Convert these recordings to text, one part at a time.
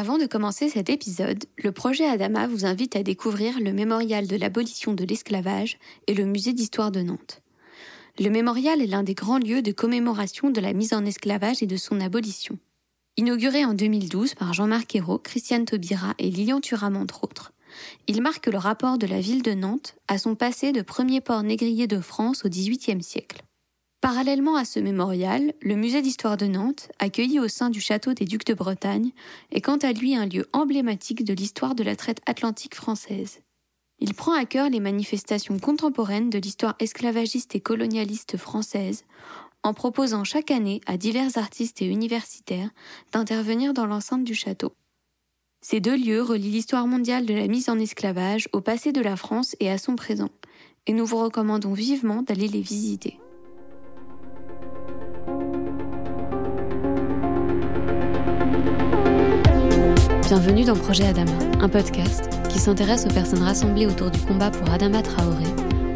Avant de commencer cet épisode, le projet Adama vous invite à découvrir le mémorial de l'abolition de l'esclavage et le musée d'histoire de Nantes. Le mémorial est l'un des grands lieux de commémoration de la mise en esclavage et de son abolition. Inauguré en 2012 par Jean-Marc Ayrault, Christiane Taubira et Lilian Thuram entre autres, il marque le rapport de la ville de Nantes à son passé de premier port négrier de France au XVIIIe siècle. Parallèlement à ce mémorial, le musée d'histoire de Nantes, accueilli au sein du château des Ducs de Bretagne, est quant à lui un lieu emblématique de l'histoire de la traite atlantique française. Il prend à cœur les manifestations contemporaines de l'histoire esclavagiste et colonialiste française, en proposant chaque année à divers artistes et universitaires d'intervenir dans l'enceinte du château. Ces deux lieux relient l'histoire mondiale de la mise en esclavage au passé de la France et à son présent, et nous vous recommandons vivement d'aller les visiter. Bienvenue dans Projet Adama, un podcast qui s'intéresse aux personnes rassemblées autour du combat pour Adama Traoré,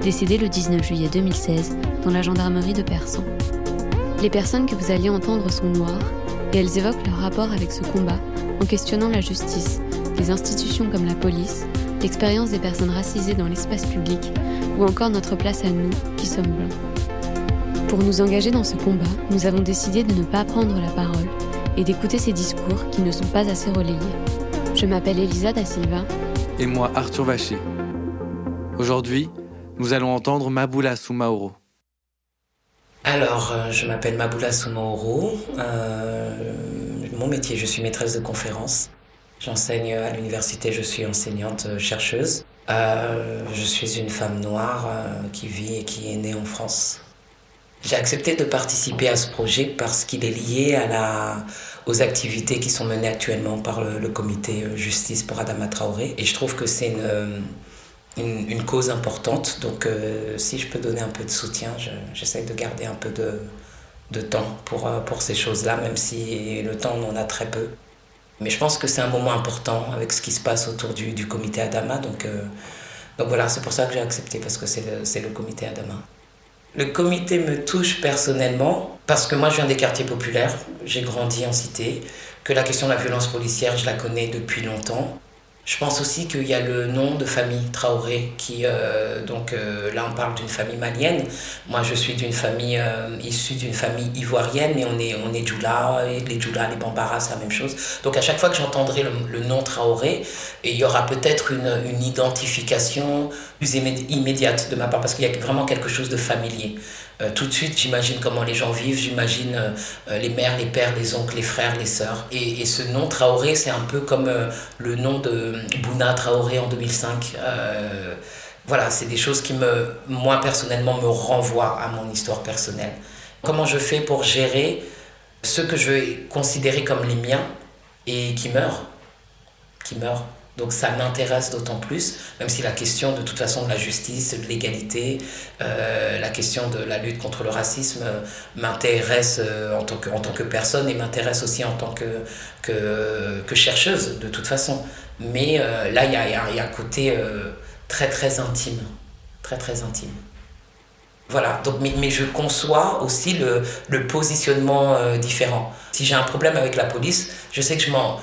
décédé le 19 juillet 2016 dans la gendarmerie de Persan. Les personnes que vous alliez entendre sont noires et elles évoquent leur rapport avec ce combat en questionnant la justice, les institutions comme la police, l'expérience des personnes racisées dans l'espace public ou encore notre place à nous qui sommes blancs. Pour nous engager dans ce combat, nous avons décidé de ne pas prendre la parole et d'écouter ces discours qui ne sont pas assez relayés. Je m'appelle Elisa da Silva. Et moi, Arthur Vacher. Aujourd'hui, nous allons entendre Maboula Soumaoro. Alors, euh, je m'appelle Maboula Soumaoro. Euh, mon métier, je suis maîtresse de conférence. J'enseigne à l'université, je suis enseignante euh, chercheuse. je suis une femme noire qui vit et qui est née en France. J'ai accepté de participer à ce projet parce qu'il est lié à la, aux activités qui sont menées actuellement par le, comité euh, Justice pour Adama Traoré. Et je trouve que c'est une, euh, cause importante. Donc euh, si je peux donner un peu de soutien, j'essaie de garder un peu de, de temps pour, pour ces choses-là, même si le temps, on en a très peu. Mais je pense que c'est un moment important avec ce qui se passe autour du, du comité Adama. Donc, donc voilà, c'est pour ça que j'ai accepté, parce que c'est le, le comité Adama. Le comité me touche personnellement parce que moi je viens des quartiers populaires, j'ai grandi en cité, que la question de la violence policière je la connais depuis longtemps je pense aussi qu'il y a le nom de famille Traoré, qui, euh, donc euh, là on parle d'une famille malienne. Moi je suis d'une famille euh, issue d'une famille ivoirienne, mais on est, on est Djoula, et les Djoula, les Bambara, c'est la même chose. Donc à chaque fois que j'entendrai le, nom Traoré, il y aura peut-être une, une identification plus immédiate de ma part, parce qu'il y a vraiment quelque chose de familier. Tout de suite, j'imagine comment les gens vivent, j'imagine les mères, les pères, les oncles, les frères, les sœurs. Et, ce nom Traoré, c'est un peu comme le nom de Bouna Traoré en 2005. voilà, c'est des choses qui, me, moi personnellement, me renvoient à mon histoire personnelle. Comment je fais pour gérer ceux que je vais considérer comme les miens et qui meurent Qui meurent donc ça m'intéresse d'autant plus, même si la question de toute façon de la justice, de l'égalité, euh, la question de la lutte contre le racisme euh, m'intéresse euh, en, tant que, personne et m'intéresse aussi en tant que, que, chercheuse de toute façon. Mais là, il y a, un côté très très intime, très très intime. Voilà, donc, mais, je conçois aussi le positionnement différent. Si j'ai un problème avec la police, je sais que je m'en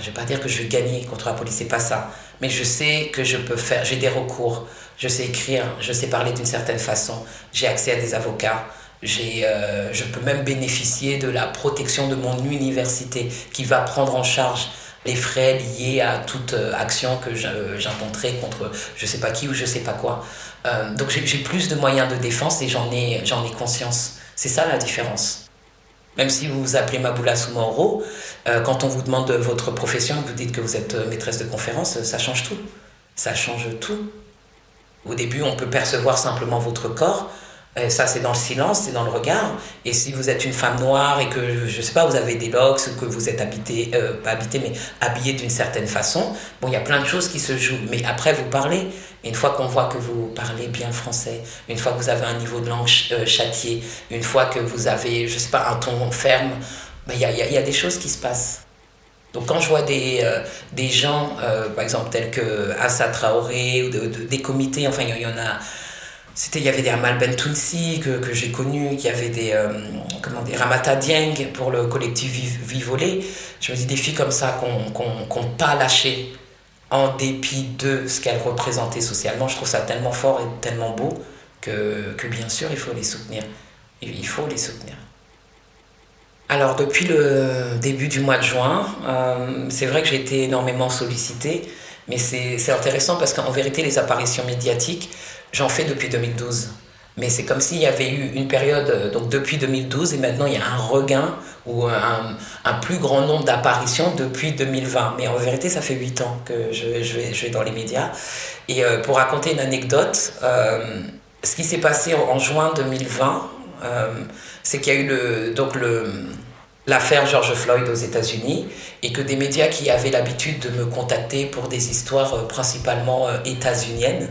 je vais pas dire que je vais gagner contre la police, c'est pas ça. Mais je sais que je peux faire, j'ai des recours, je sais écrire, je sais parler d'une certaine façon, j'ai accès à des avocats, j'ai, euh, je peux même bénéficier de la protection de mon université qui va prendre en charge les frais liés à toute euh, action que j'intenterai contre je sais pas qui ou je sais pas quoi. Euh, donc j'ai plus de moyens de défense et j'en ai, j'en ai conscience. C'est ça la différence. Même si vous vous appelez Maboula Soumaoro, euh, quand on vous demande votre profession, vous dites que vous êtes euh, maîtresse de conférence, ça change tout. Ça change tout. Au début, on peut percevoir simplement votre corps, ça, c'est dans le silence, c'est dans le regard. Et si vous êtes une femme noire et que, je sais pas, vous avez des locks, ou que vous êtes habité, euh, pas habité, mais habillé d'une certaine façon, bon, il y a plein de choses qui se jouent. Mais après, vous parlez. Une fois qu'on voit que vous parlez bien français, une fois que vous avez un niveau de langue euh, châtié, une fois que vous avez, je sais pas, un ton ferme, ben, il y, a, des choses qui se passent. Donc quand je vois des, des gens, par exemple, tels que Assa Traoré, ou de, des comités, enfin, il y, en a c'était il y avait des Amal Bentounsi que, que j'ai connu, il y avait des comment dire Ramata Dieng pour le collectif Vivolé. Je me dis des filles comme ça qu'on n'ont pas lâché en dépit de ce qu'elles représentaient socialement. Je trouve ça tellement fort et tellement beau que, bien sûr il faut les soutenir. Il faut les soutenir. Alors depuis le début du mois de juin, euh, c'est vrai que j'ai été énormément sollicitée, mais c'est intéressant parce qu'en vérité les apparitions médiatiques, j'en fais depuis 2012. Mais c'est comme s'il y avait eu une période, donc depuis 2012, et maintenant il y a un regain ou un, plus grand nombre d'apparitions depuis 2020. Mais en vérité, ça fait 8 ans que je, je, vais, dans les médias. Et euh, pour raconter une anecdote, euh, ce qui s'est passé en juin 2020, euh, c'est qu'il y a eu donc le, l'affaire George Floyd aux États-Unis et que des médias qui avaient l'habitude de me contacter pour des histoires euh, principalement euh, états-uniennes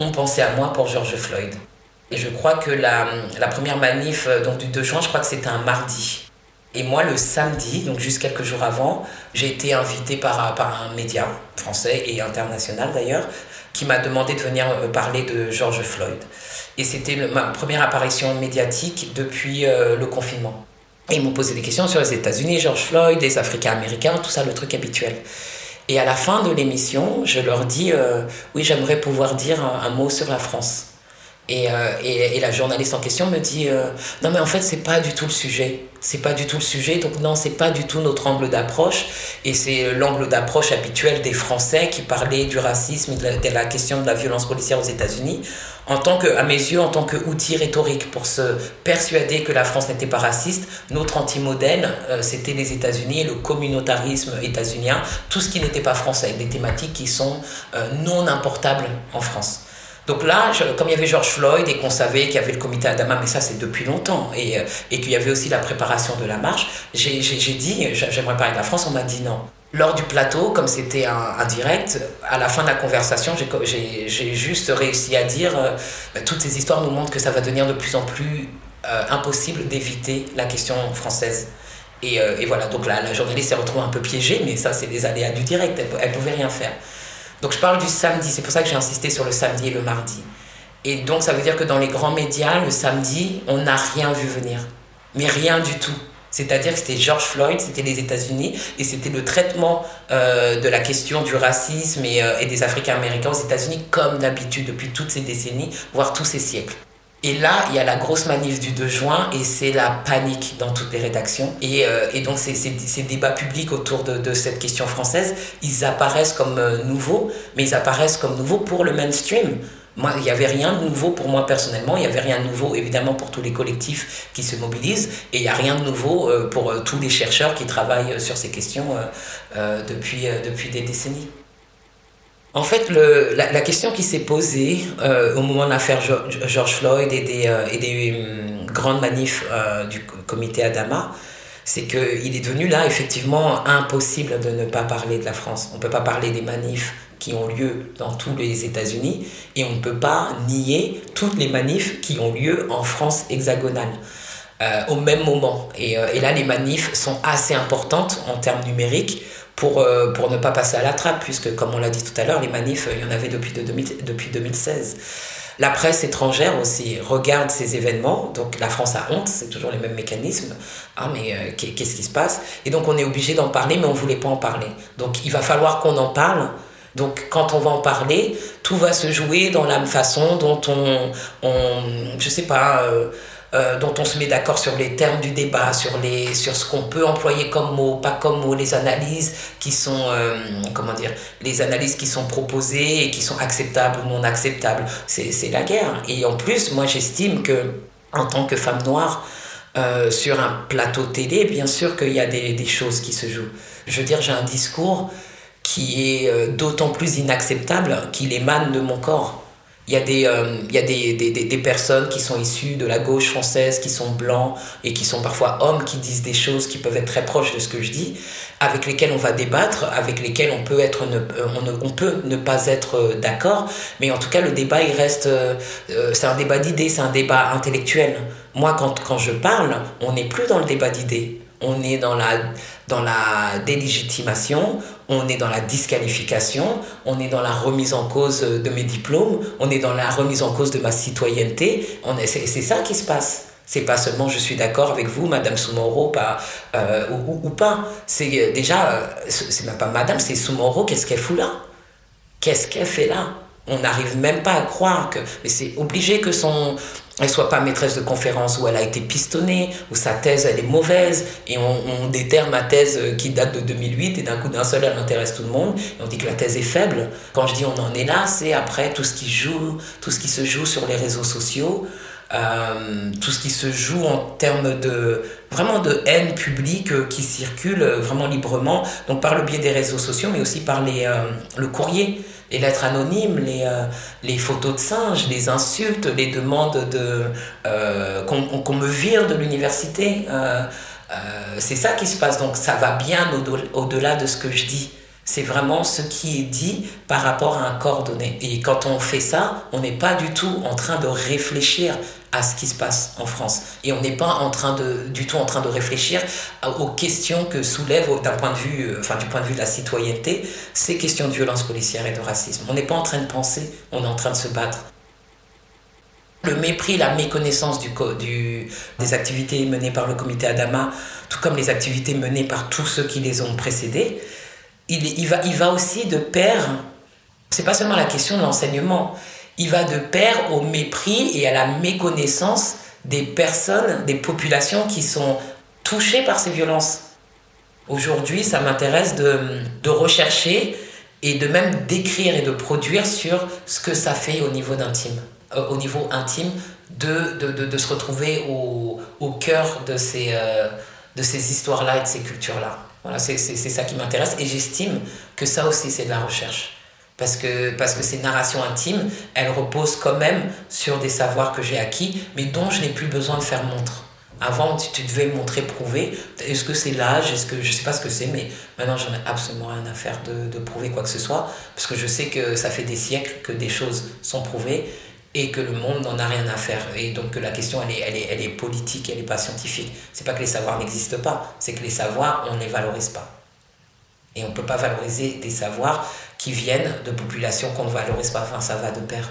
ont pensé à moi pour George Floyd. Et je crois que la, première manif donc du 2 juin, je crois que c'était un mardi. Et moi, le samedi, donc juste quelques jours avant, j'ai été invité par, par un média français et international d'ailleurs, qui m'a demandé de venir parler de George Floyd. Et c'était ma première apparition médiatique depuis euh, le confinement. Et ils m'ont posé des questions sur les États-Unis, George Floyd, les Africains-Américains, tout ça, le truc habituel. Et à la fin de l'émission, je leur dis euh, oui, j'aimerais pouvoir dire un, mot sur la France. Et, euh, et, la journaliste en question me dit non mais en fait c'est pas du tout le sujet. C'est pas du tout le sujet. Donc non c'est pas du tout notre angle d'approche. Et c'est l'angle d'approche habituel des Français qui parlaient du racisme et de la, question de la violence policière aux États-Unis. En tant que, à mes yeux, en tant qu'outil rhétorique pour se persuader que la France n'était pas raciste, notre anti-modèle, euh, c'était les États-Unis et le communautarisme états-unien, tout ce qui n'était pas français, des thématiques qui sont euh, non importables en France. Donc là, comme il y avait George Floyd et qu'on savait qu'il y avait le comité Adama, mais ça c'est depuis longtemps, et, euh, qu'il y avait aussi la préparation de la marche, j'ai dit, j'aimerais parler de la France, on m'a dit non. Lors du plateau, comme c'était un, direct, à la fin de la conversation, j'ai juste réussi à dire euh, bah, toutes ces histoires nous montrent que ça va devenir de plus en plus euh, impossible d'éviter la question française. Et, voilà, donc la, la journaliste s'est retrouvée un peu piégée, mais ça, c'est des aléas du direct, elle ne pouvait rien faire. Donc je parle du samedi, c'est pour ça que j'ai insisté sur le samedi et le mardi. Et donc ça veut dire que dans les grands médias, le samedi, on n'a rien vu venir. Mais rien du tout. C'est-à-dire que c'était George Floyd, c'était les États-Unis, et c'était le traitement euh, de la question du racisme euh, et des Africains-Américains aux États-Unis, comme d'habitude depuis toutes ces décennies, voire tous ces siècles. Et là, il y a la grosse manif du 2 juin et c'est la panique dans toutes les rédactions. Et, euh, donc, ces, ces, débats publics autour de, cette question française, ils apparaissent comme euh, nouveaux, mais ils apparaissent comme nouveaux pour le mainstream. Moi, il n'y avait rien de nouveau pour moi personnellement, il n'y avait rien de nouveau évidemment pour tous les collectifs qui se mobilisent, et il n'y a rien de nouveau euh, pour tous les chercheurs qui travaillent sur ces questions depuis, depuis des décennies. En fait, la, question qui s'est posée au moment de l'affaire George Floyd et des, et des um, grandes manifs du comité Adama, c'est qu'il est devenu là effectivement impossible de ne pas parler de la France. On ne peut pas parler des manifs qui ont lieu dans tous les États-Unis et on ne peut pas nier toutes les manifs qui ont lieu en France hexagonale. Euh, au même moment. Euh, et, là, les manifs sont assez importantes en termes numériques pour, euh, pour ne pas passer à la trappe, puisque, comme on l'a dit tout à l'heure, les manifs, il y en avait depuis, de 2000, depuis 2016. La presse étrangère aussi regarde ces événements, donc la France a honte, c'est toujours les mêmes mécanismes. Ah, mais euh, qu'est-ce qui se passe? Et donc on est obligé d'en parler, mais on ne voulait pas en parler. Donc il va falloir qu'on en parle donc quand on va en parler, tout va se jouer dans la façon dont on, on je sais pas, euh, euh, dont on se met d'accord sur les termes du débat, sur, les, sur ce qu'on peut employer comme mot, pas comme mot, les analyses qui sont, euh, comment dire, les analyses qui sont proposées et qui sont acceptables ou non acceptables. C'est la guerre. Et en plus, moi j'estime que en tant que femme noire, euh, sur un plateau télé, bien sûr qu'il y a des, des choses qui se jouent. Je veux dire, j'ai un discours qui est d'autant plus inacceptable qu'il émane de mon corps. Il y a, des, euh, y a des, des, des, personnes qui sont issues de la gauche française, qui sont blancs et qui sont parfois hommes, qui disent des choses qui peuvent être très proches de ce que je dis, avec lesquelles on va débattre, avec lesquelles on peut, être ne, euh, on, on peut ne pas être d'accord, mais en tout cas le débat il reste, euh, c'est un débat d'idées, c'est un débat intellectuel. Moi quand, quand je parle, on n'est plus dans le débat d'idées, on est dans la dans la délégitimation, on est dans la disqualification, on est dans la remise en cause de mes diplômes, on est dans la remise en cause de ma citoyenneté. C'est ça qui se passe. C'est pas seulement je suis d'accord avec vous, Madame Soumoro, pas, euh, ou, pas. C'est euh, déjà, euh, c'est même pas Madame, c'est Soumoro, qu'est-ce qu'elle fout là? Qu'est-ce qu'elle fait là? On n'arrive même pas à croire que. C'est obligé que son. Elle soit pas maîtresse de conférence où elle a été pistonnée, où sa thèse elle est mauvaise, et on, on déterre ma thèse qui date de 2008, et d'un coup d'un seul elle intéresse tout le monde, et on dit que la thèse est faible. Quand je dis on en est là, c'est après tout ce qui joue, tout ce qui se joue sur les réseaux sociaux, euh, tout ce qui se joue en termes de vraiment de haine publique euh, qui circule euh, vraiment librement, donc par le biais des réseaux sociaux, mais aussi par les, le courrier, les lettres anonymes, les, les photos de singes, les insultes, les demandes de qu'on me vire de l'université. c'est ça qui se passe, donc ça va bien au-delà de ce que je dis. C'est vraiment ce qui est dit par rapport à un coordonné. Et quand on fait ça, on n'est pas du tout en train de réfléchir à ce qui se passe en France. Et on n'est pas en train de, du tout en train de réfléchir aux questions que soulève, d'un point de vue, euh, enfin, du point de vue de la citoyenneté, ces questions de violence policière et de racisme. On n'est pas en train de penser, on est en train de se battre. Le mépris, la méconnaissance du, des activités menées par le comité Adama, tout comme les activités menées par tous ceux qui les ont précédées, il, va, il va aussi de pair, c'est pas seulement la question de l'enseignement, il va de pair au mépris et à la méconnaissance des personnes, des populations qui sont touchées par ces violences. Aujourd'hui, ça m'intéresse de, rechercher et de même d'écrire et de produire sur ce que ça fait au niveau d'intime, euh, au niveau intime, de, de, de, se retrouver au, cœur de ces, euh, de ces histoires-là et de ces cultures-là. Voilà, c'est ça qui m'intéresse et j'estime que ça aussi c'est de la recherche. Parce que, parce que ces narrations intimes, elles reposent quand même sur des savoirs que j'ai acquis, mais dont je n'ai plus besoin de faire montre. Avant, tu, devais montrer, prouver. Est-ce que c'est l'âge? Est-ce que je sais pas ce que c'est, mais maintenant j'en ai absolument rien à faire de, de, prouver quoi que ce soit, parce que je sais que ça fait des siècles que des choses sont prouvées et que le monde n'en a rien à faire. Et donc que la question, elle est, elle est, elle est politique, elle n'est pas scientifique. C'est pas que les savoirs n'existent pas, c'est que les savoirs, on ne les valorise pas. Et on ne peut pas valoriser des savoirs qui viennent de populations qu'on ne valorise pas. Enfin, ça va de pair.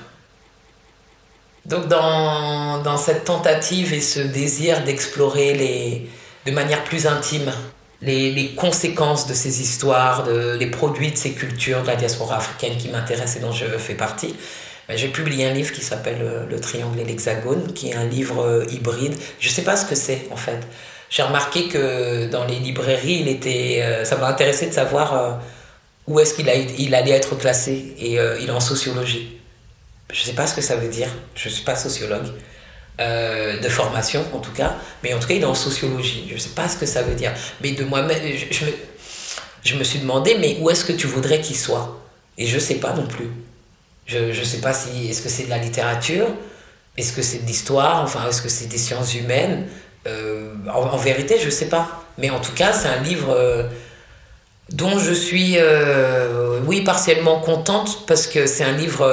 Donc dans, dans cette tentative et ce désir d'explorer de manière plus intime les, les, conséquences de ces histoires, de, les produits de ces cultures de la diaspora africaine qui m'intéressent et dont je fais partie, j'ai publié un livre qui s'appelle euh, Le Triangle et l'Hexagone, qui est un livre euh, hybride. Je ne sais pas ce que c'est en fait. J'ai remarqué que dans les librairies, il était, euh, ça m'a intéressé de savoir où est-ce qu'il il allait être classé. Et il est en sociologie. Je ne sais pas ce que ça veut dire. Je ne suis pas sociologue. de formation en tout cas, mais en tout cas il est en sociologie. Je ne sais pas ce que ça veut dire. Mais de moi-même, je, je, me, je me suis demandé, mais où est-ce que tu voudrais qu'il soit? Et je ne sais pas non plus. Je ne sais pas si est-ce que c'est de la littérature, est-ce que c'est de l'histoire, enfin est-ce que c'est des sciences humaines? Euh, en, vérité, je ne sais pas. Mais en tout cas, c'est un livre euh, dont je suis, euh, oui, partiellement contente parce que c'est un livre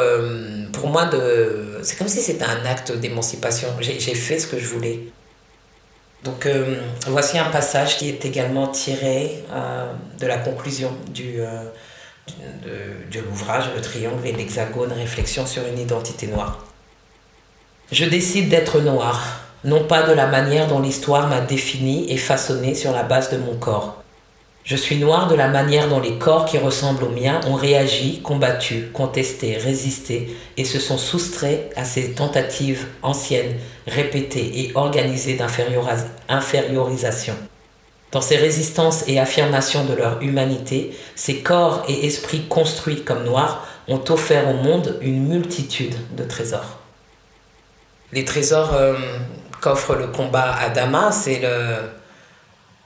pour moi de, c'est comme si c'était un acte d'émancipation. J'ai fait ce que je voulais. Donc voici un passage qui est également tiré de la conclusion du de, l'ouvrage Le triangle et l'hexagone, réflexion sur une identité noire. Je décide d'être noir, non pas de la manière dont l'histoire m'a défini et façonné sur la base de mon corps. Je suis noir de la manière dont les corps qui ressemblent aux miens ont réagi, combattu, contesté, résisté et se sont soustraits à ces tentatives anciennes, répétées et organisées d'infériorisation. Dans ces résistances et affirmations de leur humanité, ces corps et esprits construits comme noirs ont offert au monde une multitude de trésors. Les trésors euh, qu'offre le combat à Dama, c'est le,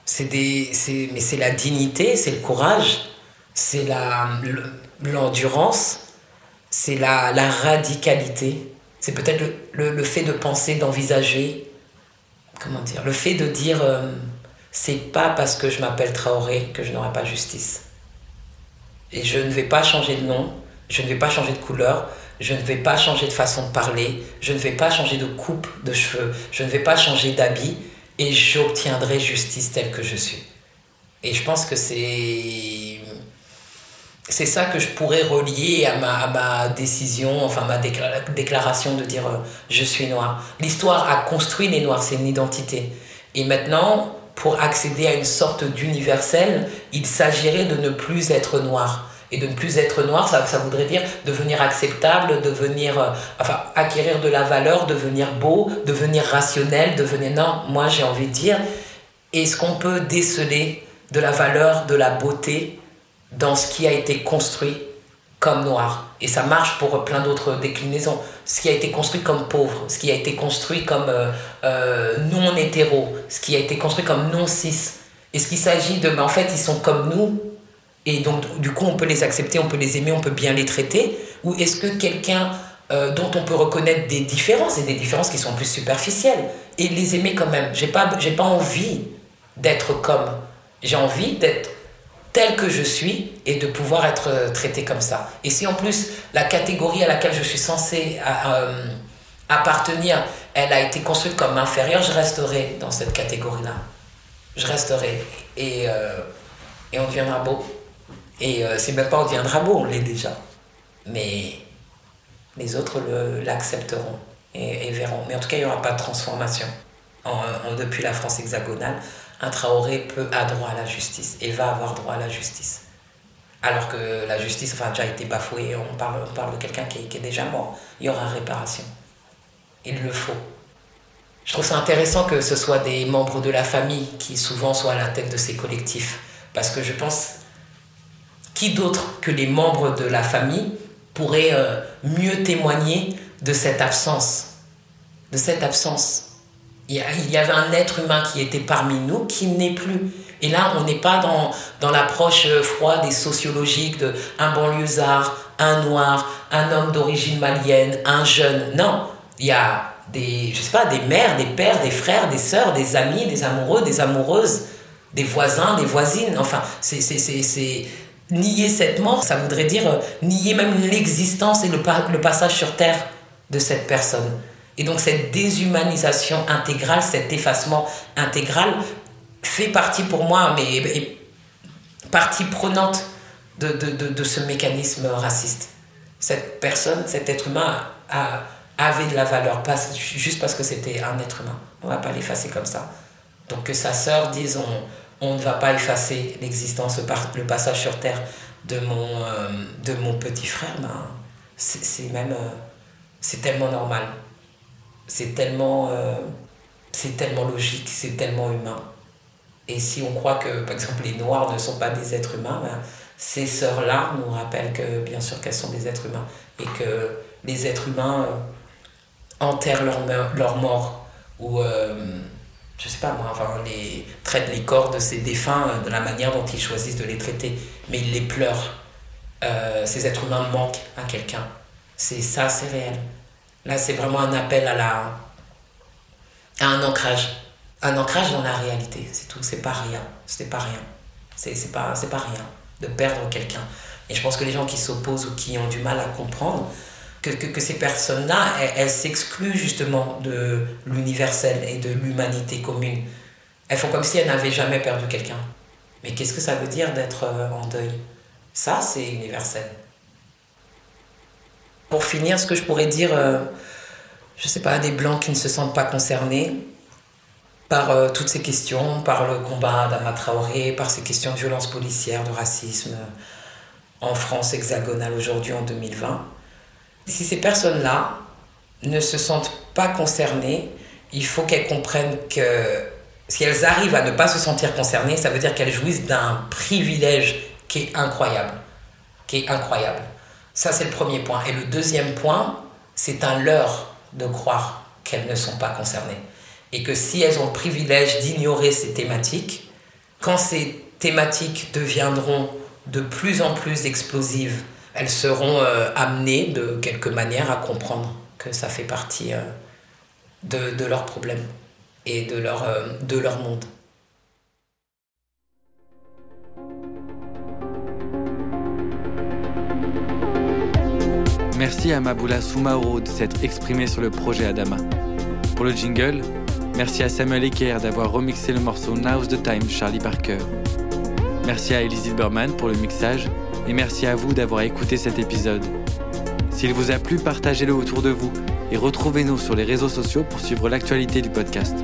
c'est des, c'est, mais c'est la dignité, c'est le courage, c'est la, l'endurance, c'est la, la radicalité. C'est peut-être le, le, fait de penser, d'envisager, comment dire, le fait de dire. Euh, c'est pas parce que je m'appelle Traoré que je n'aurai pas justice. Et je ne vais pas changer de nom, je ne vais pas changer de couleur, je ne vais pas changer de façon de parler, je ne vais pas changer de coupe de cheveux, je ne vais pas changer d'habit et j'obtiendrai justice telle que je suis. Et je pense que c'est c'est ça que je pourrais relier à ma, décision, enfin ma déclaration de dire euh, je suis noir. L'histoire a construit les noirs, c'est une identité. Et maintenant, pour accéder à une sorte d'universel, il s'agirait de ne plus être noir. Et de ne plus être noir, ça, ça voudrait dire devenir acceptable, devenir, euh, enfin, acquérir de la valeur, devenir beau, devenir rationnel, devenir... Non, moi j'ai envie de dire, est-ce qu'on peut déceler de la valeur, de la beauté dans ce qui a été construit comme noir. Et ça marche pour plein d'autres déclinaisons. Ce qui a été construit comme pauvre, ce qui a été construit comme euh, euh, non hétéro, ce qui a été construit comme non cis. Est-ce qu'il s'agit de, mais en fait, ils sont comme nous, et donc du coup, on peut les accepter, on peut les aimer, on peut bien les traiter Ou est-ce que quelqu'un euh, dont on peut reconnaître des différences, et des différences qui sont plus superficielles, et les aimer quand même J'ai pas, j'ai pas envie d'être comme. J'ai envie d'être tel que je suis et de pouvoir être euh, traité comme ça. Et si en plus la catégorie à laquelle je suis censé euh, appartenir, elle a été construite comme inférieure, je resterai dans cette catégorie-là. Je resterai. Et, euh, et on deviendra beau. Et c'est même pas on deviendra beau, on l'est déjà. Mais les autres l'accepteront et, verront. Mais en tout cas, il n'y aura pas de transformation depuis la France hexagonale un Traoré peut, a droit à la justice et va avoir droit à la justice. Alors que la justice enfin, a déjà été bafouée, on parle, on parle de quelqu'un qui, qui, est déjà mort. Il y aura réparation. Il le faut. Je trouve ça intéressant que ce soit des membres de la famille qui souvent soient à la tête de ces collectifs. Parce que je pense, qui d'autre que les membres de la famille pourrait euh, mieux témoigner de cette absence De cette absence? Il y avait un être humain qui était parmi nous qui n'est plus. Et là, on n'est pas dans, dans l'approche euh, froide et sociologique de un banlieusard, un noir, un homme d'origine malienne, un jeune. Non, il y a des, je sais pas, des mères, des pères, des frères, des sœurs, des amis, des amoureux, des amoureuses, des voisins, des voisines. Enfin, c'est, c'est, nier cette mort, ça voudrait dire euh, nier même l'existence et le, le passage sur terre de cette personne. Et donc cette déshumanisation intégrale, cet effacement intégral fait partie pour moi, mais partie prenante de, de, de, ce mécanisme raciste. Cette personne, cet être humain a, avait de la valeur, pas juste parce que c'était un être humain. On ne va pas l'effacer comme ça. Donc que sa sœur dise on, on ne va pas effacer l'existence, le passage sur Terre de mon, euh, de mon petit frère, ben, c'est même... Euh, c'est tellement normal c'est tellement, euh, tellement logique, c'est tellement humain. Et si on croit que, par exemple, les Noirs ne sont pas des êtres humains, ben, ces sœurs-là nous rappellent que, bien sûr, qu'elles sont des êtres humains. Et que les êtres humains euh, enterrent leur, leur mort. Ou, euh, je sais pas moi, enfin, les, traitent les corps de ces défunts de la manière dont ils choisissent de les traiter. Mais ils les pleurent. ces êtres humains manquent à quelqu'un. C'est ça, c'est réel. Là, c'est vraiment un appel à, la, à un ancrage. Un ancrage dans la réalité, c'est tout. C'est pas rien. C'est pas rien. C'est pas, pas rien de perdre quelqu'un. Et je pense que les gens qui s'opposent ou qui ont du mal à comprendre que, que, ces personnes-là, elles s'excluent justement de l'universel et de l'humanité commune. Elles font comme si elles n'avaient jamais perdu quelqu'un. Mais qu'est-ce que ça veut dire d'être euh, en deuil? Ça, c'est universel. Pour finir, ce que je pourrais dire, euh, je ne sais pas, à des blancs qui ne se sentent pas concernés par euh, toutes ces questions, par le combat d'Ama Traoré, par ces questions de violence policière, de racisme euh, en France hexagonale aujourd'hui en 2020. Si ces personnes-là ne se sentent pas concernées, il faut qu'elles comprennent que si elles arrivent à ne pas se sentir concernées, ça veut dire qu'elles jouissent d'un privilège qui est incroyable. Qui est incroyable. Ça, c'est le premier point. Et le deuxième point, c'est un leurre de croire qu'elles ne sont pas concernées. Et que si elles ont le privilège d'ignorer ces thématiques, quand ces thématiques deviendront de plus en plus explosives, elles seront euh, amenées de quelque manière à comprendre que ça fait partie euh, de, leurs problèmes et de leur, euh, de leur monde. Merci à Maboula Soumaoro de s'être exprimé sur le projet Adama. Pour le jingle, merci à Samuel Eker d'avoir remixé le morceau Now's the Time Charlie Parker. Merci à Elise Berman pour le mixage et merci à vous d'avoir écouté cet épisode. S'il vous a plu, partagez-le autour de vous et retrouvez-nous sur les réseaux sociaux pour suivre l'actualité du podcast.